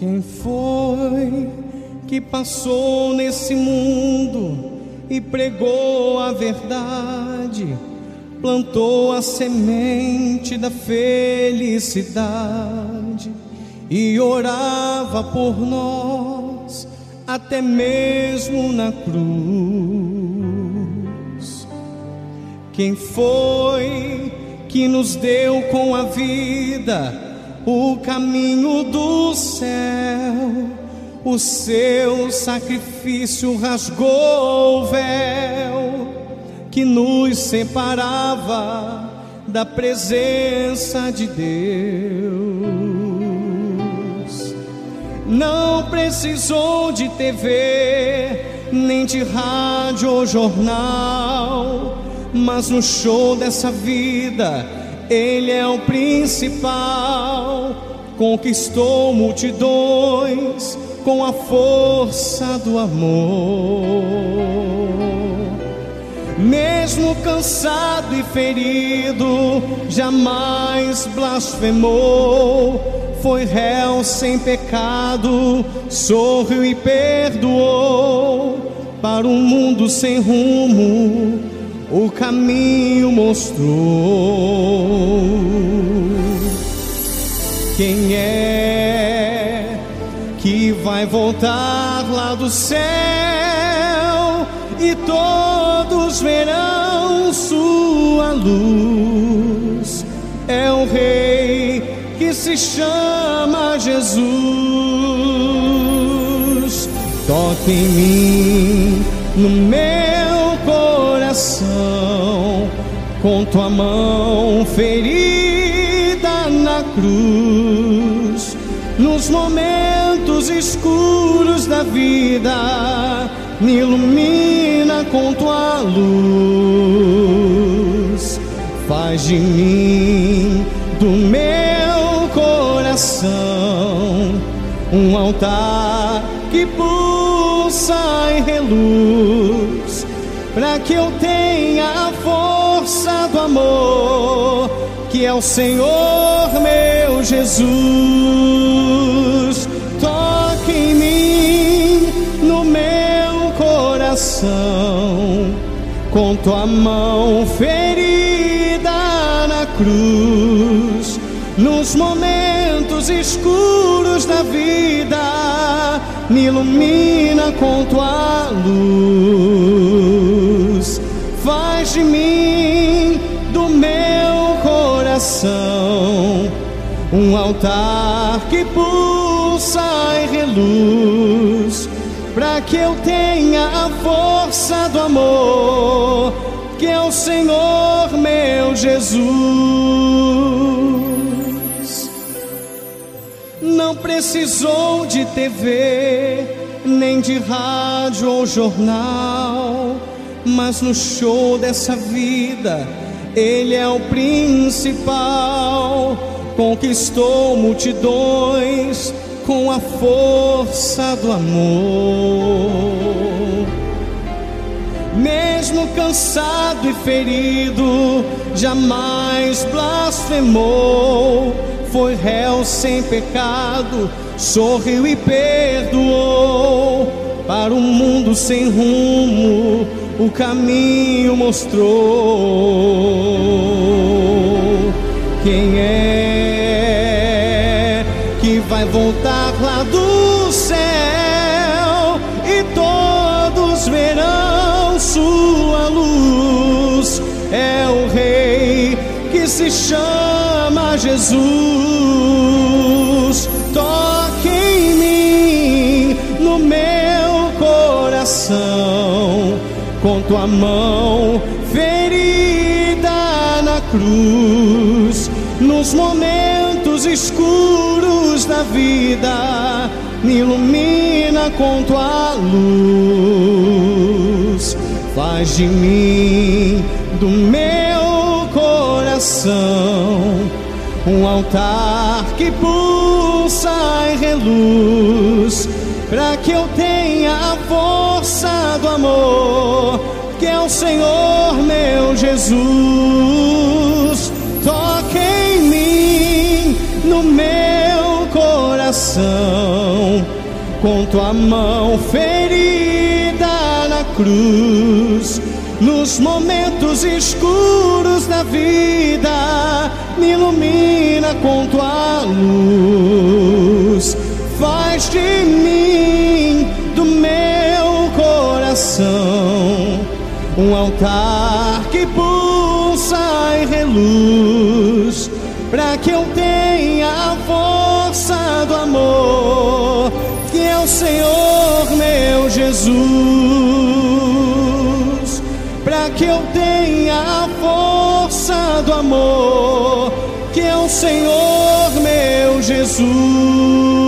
Quem foi que passou nesse mundo e pregou a verdade, plantou a semente da felicidade e orava por nós até mesmo na cruz? Quem foi que nos deu com a vida? O caminho do céu. O seu sacrifício rasgou o véu que nos separava da presença de Deus. Não precisou de TV, nem de rádio ou jornal, mas no show dessa vida ele é o principal, conquistou multidões com a força do amor. Mesmo cansado e ferido, jamais blasfemou. Foi réu sem pecado, sorriu e perdoou. Para um mundo sem rumo, o caminho mostrou. Quem é que vai voltar lá do céu e todos verão sua luz? É o Rei que se chama Jesus. Toque em mim no meu coração com tua mão ferida cruz. Nos momentos escuros da vida, me ilumina com tua luz. Faz de mim, do meu coração, um altar que pulsa e reluz, para que eu tenha a força do amor, que é o Senhor meu Jesus. Toque em mim, no meu coração, com tua mão ferida na cruz, nos momentos escuros da vida me ilumina com tua luz. Faz de mim, coração, um altar que pulsa e reluz, para que eu tenha a força do amor, que é o Senhor meu Jesus. Não precisou de TV, nem de rádio ou jornal, mas no show dessa vida, ele é o principal. Conquistou multidões com a força do amor. Mesmo cansado e ferido, jamais blasfemou. Foi réu sem pecado, sorriu e perdoou. Para um mundo sem rumo, o caminho mostrou. Quem é que vai voltar lá do céu e todos verão sua luz? É o Rei que se chama Jesus. Toque em mim, no meu coração, com tua mão ferida na cruz, nos momentos escuros da vida, me ilumina com tua luz. Faz de mim, do meu coração, um altar que pulsa e reluz, para que eu tenha a força do amor, Senhor meu Jesus. Toque em mim, no meu coração, com tua mão ferida na cruz. Nos momentos escuros da vida, me ilumina com tua luz. Faz de mim, do meu coração, um altar que pulsa e reluz, para que eu tenha a força do amor, que é o Senhor meu Jesus, para que eu tenha a força do amor, que é o Senhor meu Jesus.